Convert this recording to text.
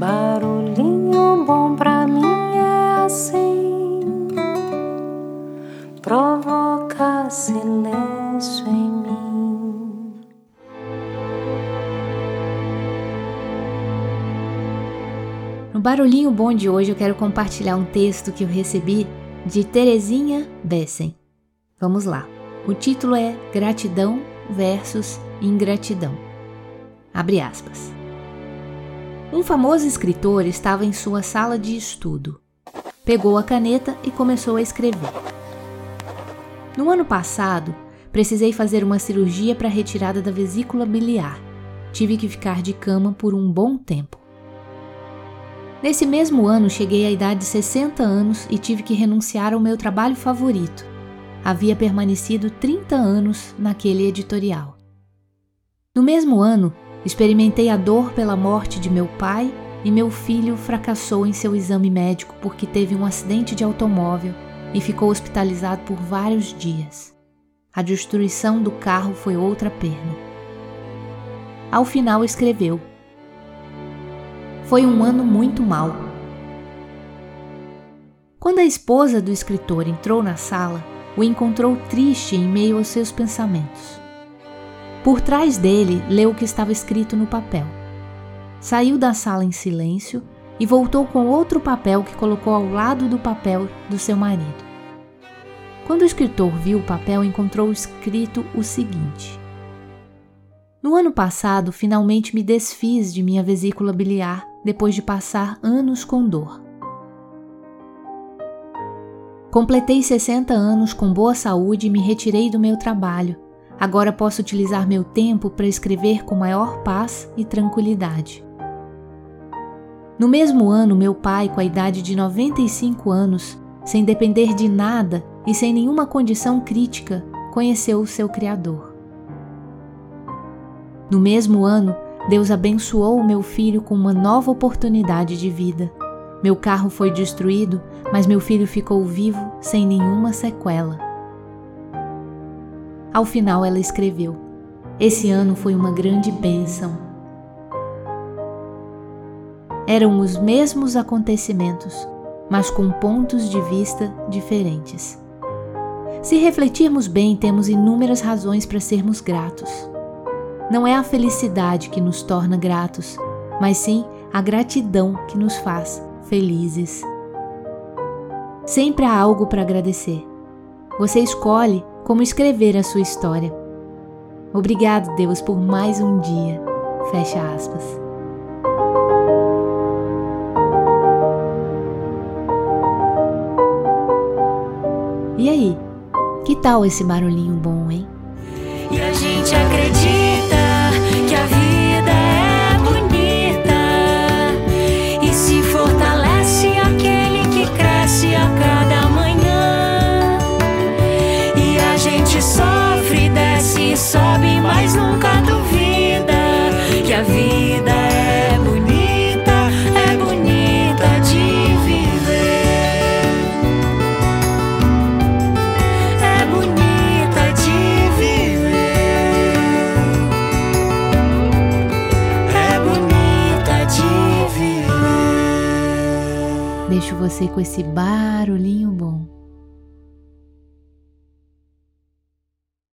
Barulhinho bom pra mim é assim, provoca silêncio em mim. No Barulhinho Bom de hoje eu quero compartilhar um texto que eu recebi de Terezinha Bessen. Vamos lá. O título é Gratidão versus Ingratidão. Abre aspas. Um famoso escritor estava em sua sala de estudo. Pegou a caneta e começou a escrever. No ano passado, precisei fazer uma cirurgia para retirada da vesícula biliar. Tive que ficar de cama por um bom tempo. Nesse mesmo ano, cheguei à idade de 60 anos e tive que renunciar ao meu trabalho favorito. Havia permanecido 30 anos naquele editorial. No mesmo ano, Experimentei a dor pela morte de meu pai e meu filho fracassou em seu exame médico porque teve um acidente de automóvel e ficou hospitalizado por vários dias. A destruição do carro foi outra perda. Ao final escreveu: Foi um ano muito mau. Quando a esposa do escritor entrou na sala, o encontrou triste em meio aos seus pensamentos. Por trás dele, leu o que estava escrito no papel. Saiu da sala em silêncio e voltou com outro papel que colocou ao lado do papel do seu marido. Quando o escritor viu o papel, encontrou escrito o seguinte: No ano passado, finalmente me desfiz de minha vesícula biliar depois de passar anos com dor. Completei 60 anos com boa saúde e me retirei do meu trabalho Agora posso utilizar meu tempo para escrever com maior paz e tranquilidade. No mesmo ano, meu pai, com a idade de 95 anos, sem depender de nada e sem nenhuma condição crítica, conheceu o seu Criador. No mesmo ano, Deus abençoou o meu filho com uma nova oportunidade de vida. Meu carro foi destruído, mas meu filho ficou vivo sem nenhuma sequela. Ao final, ela escreveu: Esse ano foi uma grande bênção. Eram os mesmos acontecimentos, mas com pontos de vista diferentes. Se refletirmos bem, temos inúmeras razões para sermos gratos. Não é a felicidade que nos torna gratos, mas sim a gratidão que nos faz felizes. Sempre há algo para agradecer. Você escolhe como escrever a sua história. Obrigado, Deus, por mais um dia. Fecha aspas. E aí? Que tal esse barulhinho bom, hein? E a gente acredita sofre, desce e sobe, mas nunca duvida que a vida é bonita, é bonita de viver. É bonita de viver. É bonita de viver. Deixo você com esse barulhinho bom.